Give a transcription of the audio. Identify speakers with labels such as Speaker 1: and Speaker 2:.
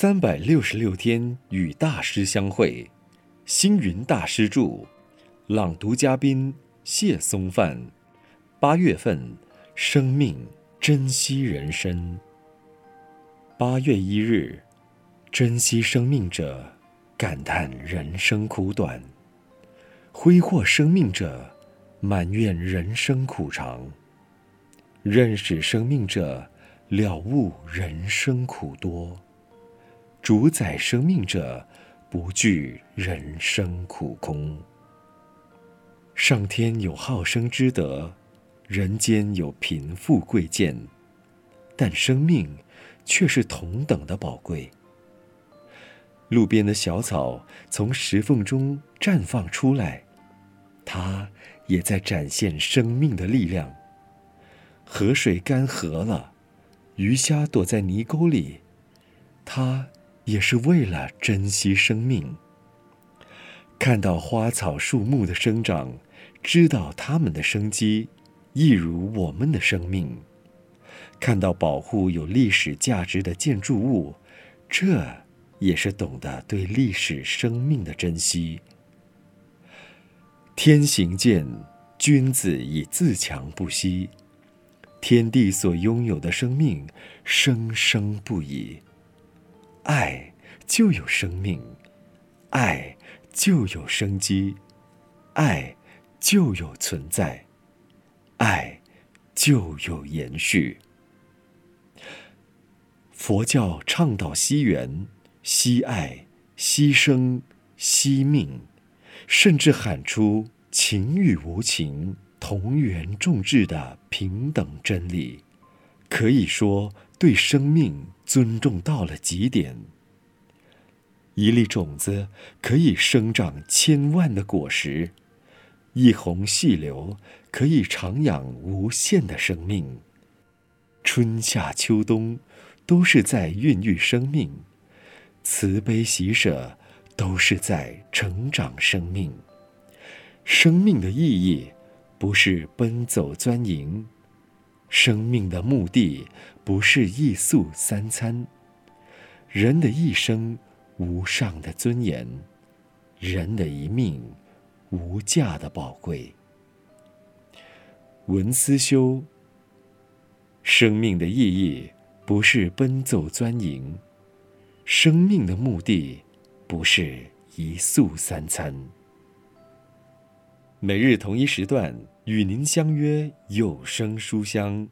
Speaker 1: 三百六十六天与大师相会，星云大师著，朗读嘉宾谢松范。八月份，生命珍惜人生。八月一日，珍惜生命者，感叹人生苦短；挥霍生命者，埋怨人生苦长。认识生命者，了悟人生苦多。主宰生命者，不惧人生苦空。上天有好生之德，人间有贫富贵贱，但生命却是同等的宝贵。路边的小草从石缝中绽放出来，它也在展现生命的力量。河水干涸了，鱼虾躲在泥沟里，它。也是为了珍惜生命。看到花草树木的生长，知道它们的生机，一如我们的生命。看到保护有历史价值的建筑物，这也是懂得对历史生命的珍惜。天行健，君子以自强不息。天地所拥有的生命，生生不已。爱就有生命，爱就有生机，爱就有存在，爱就有延续。佛教倡导惜缘、惜爱、惜生、惜命，甚至喊出情与无情同源众志的平等真理，可以说对生命。尊重到了极点。一粒种子可以生长千万的果实，一泓细流可以徜徉无限的生命。春夏秋冬，都是在孕育生命；慈悲喜舍，都是在成长生命。生命的意义，不是奔走钻营。生命的目的不是一宿三餐，人的一生无上的尊严，人的一命无价的宝贵。文思修，生命的意义不是奔走钻营，生命的目的不是一宿三餐。每日同一时段与您相约有声书香。